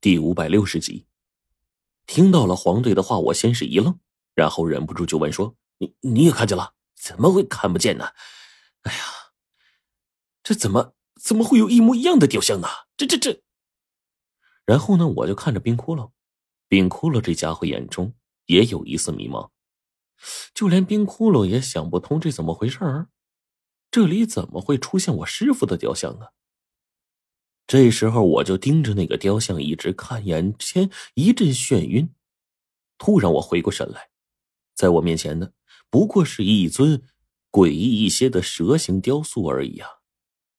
第五百六十集。听到了黄队的话，我先是一愣，然后忍不住就问说：“你你也看见了？怎么会看不见呢？哎呀，这怎么怎么会有一模一样的雕像呢？这这这！”然后呢，我就看着冰窟窿，冰窟窿这家伙眼中也有一丝迷茫，就连冰窟窿也想不通这怎么回事儿，这里怎么会出现我师傅的雕像啊？这时候我就盯着那个雕像一直看，眼前一阵眩晕。突然我回过神来，在我面前的不过是一尊诡异一些的蛇形雕塑而已啊！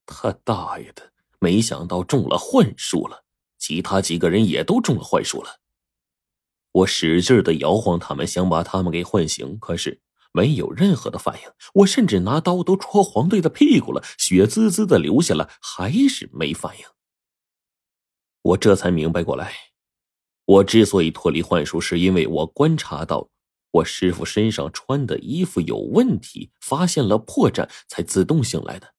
他大爷的，没想到中了幻术了，其他几个人也都中了幻术了。我使劲的摇晃他们，想把他们给唤醒，可是没有任何的反应。我甚至拿刀都戳黄队的屁股了，血滋滋的流下来，还是没反应。我这才明白过来，我之所以脱离幻术，是因为我观察到我师傅身上穿的衣服有问题，发现了破绽，才自动醒来的。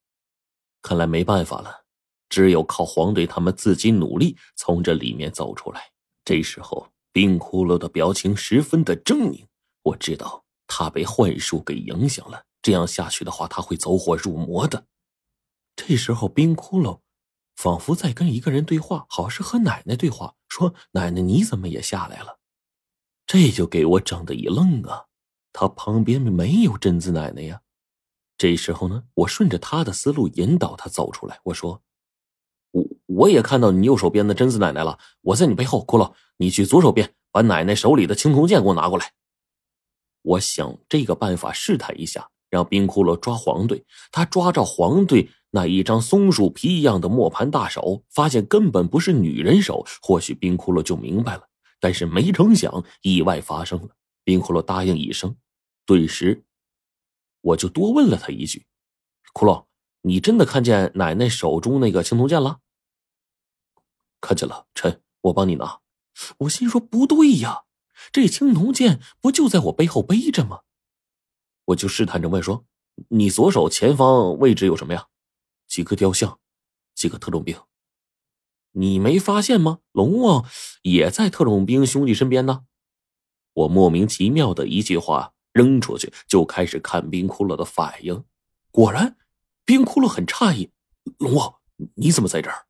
看来没办法了，只有靠黄队他们自己努力从这里面走出来。这时候，冰骷髅的表情十分的狰狞，我知道他被幻术给影响了，这样下去的话，他会走火入魔的。这时候，冰骷髅。仿佛在跟一个人对话，好是和奶奶对话，说：“奶奶，你怎么也下来了？”这就给我整的一愣啊！他旁边没有贞子奶奶呀。这时候呢，我顺着他的思路引导他走出来。我说：“我我也看到你右手边的贞子奶奶了，我在你背后。骷髅，你去左手边把奶奶手里的青铜剑给我拿过来。”我想这个办法试探一下，让冰骷髅抓黄队。他抓着黄队。那一张松树皮一样的磨盘大手，发现根本不是女人手，或许冰窟窿就明白了。但是没成想，意外发生了。冰窟窿答应一声，顿时，我就多问了他一句：“窟窿，你真的看见奶奶手中那个青铜剑了？”“看见了，臣，我帮你拿。”我心说不对呀，这青铜剑不就在我背后背着吗？我就试探着问说：“你左手前方位置有什么呀？”几个雕像，几个特种兵，你没发现吗？龙王也在特种兵兄弟身边呢。我莫名其妙的一句话扔出去，就开始看冰窟窿的反应。果然，冰窟窿很诧异：“龙王，你怎么在这儿？”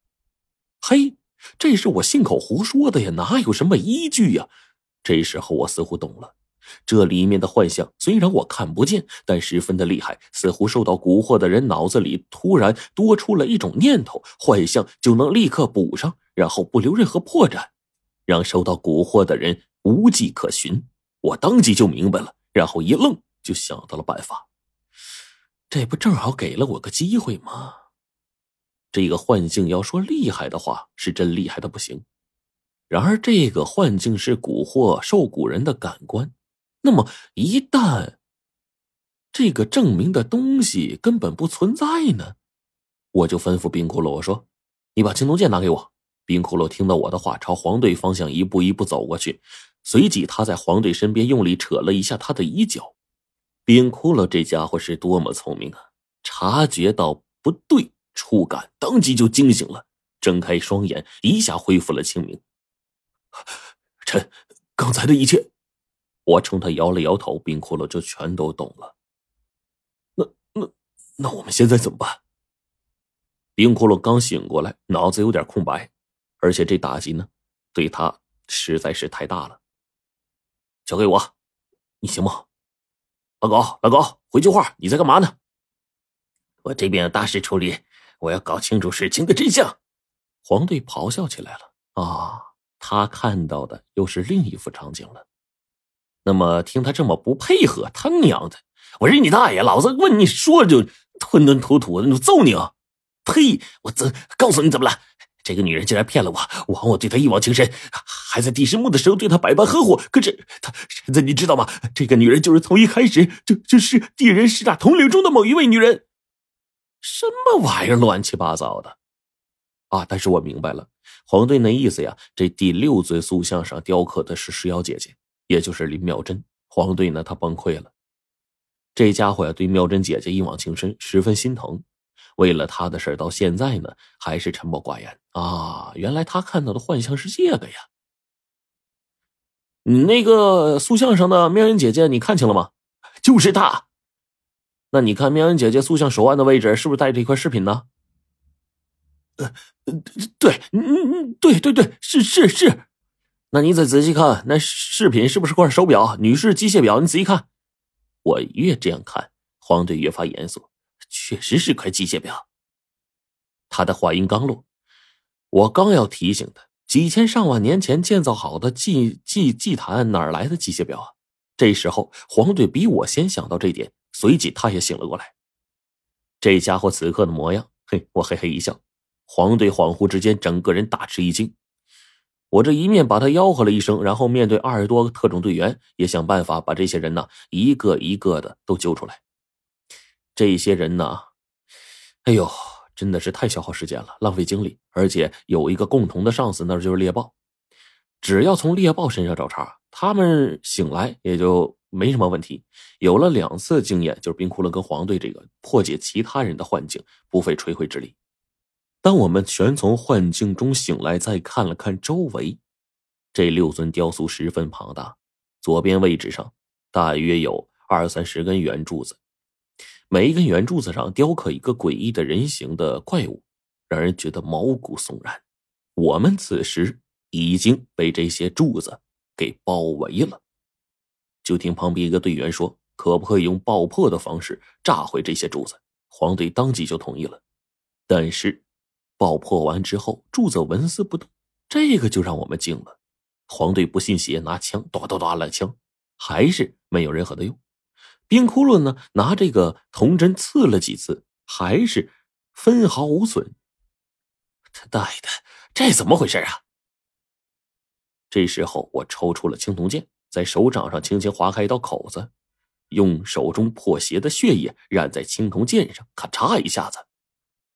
嘿，这是我信口胡说的呀，哪有什么依据呀？这时候我似乎懂了。这里面的幻象虽然我看不见，但十分的厉害，似乎受到蛊惑的人脑子里突然多出了一种念头，幻象就能立刻补上，然后不留任何破绽，让受到蛊惑的人无迹可寻。我当即就明白了，然后一愣，就想到了办法。这不正好给了我个机会吗？这个幻境要说厉害的话，是真厉害的不行。然而这个幻境是蛊惑受蛊人的感官。那么，一旦这个证明的东西根本不存在呢？我就吩咐冰骷髅我说：“你把青铜剑拿给我。”冰骷髅听到我的话，朝黄队方向一步一步走过去，随即他在黄队身边用力扯了一下他的衣角。冰骷髅这家伙是多么聪明啊！察觉到不对，触感当即就惊醒了，睁开双眼，一下恢复了清明。臣，刚才的一切。我冲他摇了摇头，冰骷髅就全都懂了。那那那我们现在怎么办？冰骷髅刚醒过来，脑子有点空白，而且这打击呢，对他实在是太大了。交给我，你行吗？老狗，老狗，回句话，你在干嘛呢？我这边有大事处理，我要搞清楚事情的真相。黄队咆哮起来了啊！他看到的又是另一幅场景了。那么听他这么不配合，他娘的！我日你大爷！老子问你说就吞吞吐吐的，我揍你啊！呸！我怎告诉你怎么了？这个女人竟然骗了我，枉我对她一往情深，还在第十幕的时候对她百般呵护。可是她现在你知道吗？这个女人就是从一开始就就是地人十大统领中的某一位女人。什么玩意儿？乱七八糟的啊！但是我明白了，黄队那意思呀，这第六尊塑像上雕刻的是石妖姐姐。也就是林妙珍，黄队呢，他崩溃了。这家伙呀，对妙珍姐姐一往情深，十分心疼。为了他的事到现在呢还是沉默寡言啊。原来他看到的幻象是这个呀。你那个塑像上的妙音姐姐，你看清了吗？就是她。那你看妙音姐姐塑像手腕的位置，是不是带着一块饰品呢？呃，对，嗯嗯，对对对，是是是。那你再仔细看，那饰品是不是块手表？女士机械表，你仔细看。我越这样看，黄队越发严肃。确实是块机械表。他的话音刚落，我刚要提醒他。几千上万年前建造好的祭祭祭坛哪来的机械表啊？这时候黄队比我先想到这点，随即他也醒了过来。这家伙此刻的模样，嘿，我嘿嘿一笑。黄队恍惚之间，整个人大吃一惊。我这一面把他吆喝了一声，然后面对二十多个特种队员，也想办法把这些人呢一个一个的都揪出来。这些人呢，哎呦。真的是太消耗时间了，浪费精力，而且有一个共同的上司，那就是猎豹。只要从猎豹身上找茬，他们醒来也就没什么问题。有了两次经验，就是冰窟窿跟黄队这个破解其他人的幻境，不费吹灰之力。当我们全从幻境中醒来，再看了看周围，这六尊雕塑十分庞大，左边位置上大约有二三十根圆柱子。每一根圆柱子上雕刻一个诡异的人形的怪物，让人觉得毛骨悚然。我们此时已经被这些柱子给包围了。就听旁边一个队员说：“可不可以用爆破的方式炸毁这些柱子？”黄队当即就同意了。但是，爆破完之后，柱子纹丝不动，这个就让我们惊了。黄队不信邪，拿枪哒哒哒乱枪，还是没有任何的用。冰窟窿呢？拿这个铜针刺了几次，还是分毫无损。他大爷的，这怎么回事啊？这时候，我抽出了青铜剑，在手掌上轻轻划开一道口子，用手中破鞋的血液染在青铜剑上，咔嚓一下子，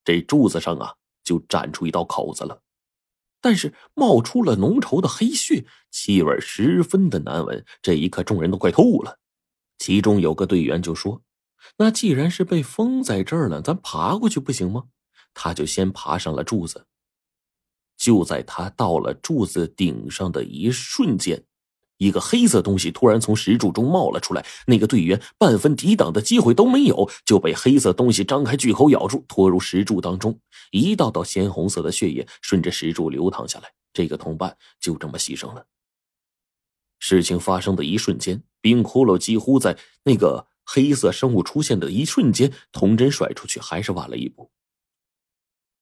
这柱子上啊就展出一道口子了。但是冒出了浓稠的黑血，气味十分的难闻。这一刻，众人都快吐了。其中有个队员就说：“那既然是被封在这儿了，咱爬过去不行吗？”他就先爬上了柱子。就在他到了柱子顶上的一瞬间，一个黑色东西突然从石柱中冒了出来。那个队员半分抵挡的机会都没有，就被黑色东西张开巨口咬住，拖入石柱当中。一道道鲜红色的血液顺着石柱流淌下来，这个同伴就这么牺牲了。事情发生的一瞬间，冰骷髅几乎在那个黑色生物出现的一瞬间，童真甩出去还是晚了一步。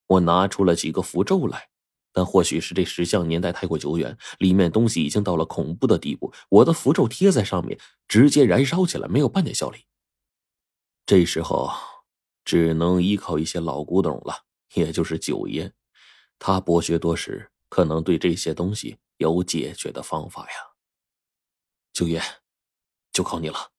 我拿出了几个符咒来，但或许是这石像年代太过久远，里面东西已经到了恐怖的地步。我的符咒贴在上面，直接燃烧起来，没有半点效力。这时候，只能依靠一些老古董了，也就是九爷，他博学多识，可能对这些东西有解决的方法呀。九爷，就靠你了。